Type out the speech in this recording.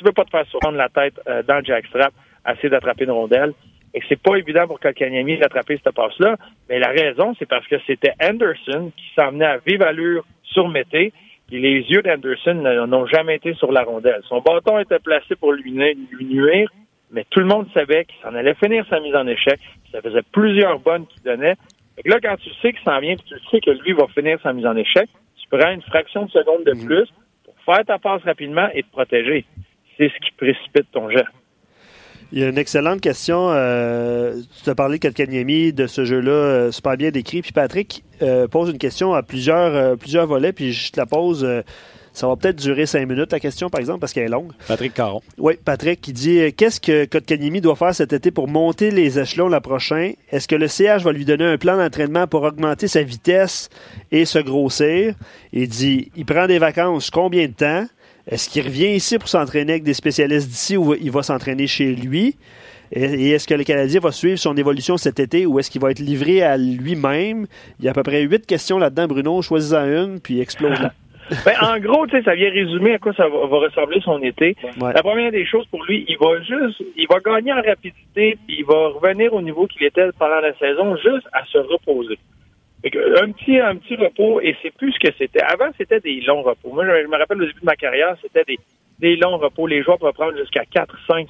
tu veux pas te faire surprendre la tête euh, dans le jackstrap, essayer d'attraper une rondelle. Et c'est pas évident pour Kotkaniemi d'attraper cette passe-là. Mais la raison, c'est parce que c'était Anderson qui s'emmenait à vive allure sur Mété. Et les yeux d'Anderson n'ont jamais été sur la rondelle. Son bâton était placé pour lui, lui nuire, mais tout le monde savait qu'il s'en allait finir sa mise en échec. Ça faisait plusieurs bonnes qu'il donnait. Et là, quand tu sais qu'il s'en vient, puis tu sais que lui va finir sa mise en échec, tu prends une fraction de seconde de mhm. plus pour faire ta passe rapidement et te protéger. C'est ce qui précipite ton jet. Il y a une excellente question. Euh, tu as parlé, Kotkaniemi, de ce jeu-là, euh, super bien décrit. Puis Patrick euh, pose une question à plusieurs, plusieurs volets, puis je te la pose. ça va peut-être durer cinq minutes, la question, par exemple, parce qu'elle est longue. Patrick Caron. Oui, Patrick qui dit Qu'est-ce que Kotkaniemi doit faire cet été pour monter les échelons l'an prochain? Est-ce que le CH va lui donner un plan d'entraînement pour augmenter sa vitesse et se grossir? Il dit Il prend des vacances combien de temps? Est-ce qu'il revient ici pour s'entraîner avec des spécialistes d'ici ou il va s'entraîner chez lui? Et est-ce que le Canadien va suivre son évolution cet été ou est-ce qu'il va être livré à lui-même? Il y a à peu près huit questions là-dedans, Bruno. Choisis-en une, puis explose-la. ben, en gros, tu sais, ça vient résumer à quoi ça va, ressembler son été. La première des choses pour lui, il va juste, il va gagner en rapidité, puis il va revenir au niveau qu'il était pendant la saison, juste à se reposer. Un petit, un petit repos, et c'est plus ce que c'était. Avant, c'était des longs repos. Moi, je, me rappelle au début de ma carrière, c'était des, des longs repos. Les joueurs peuvent prendre jusqu'à 4, 5,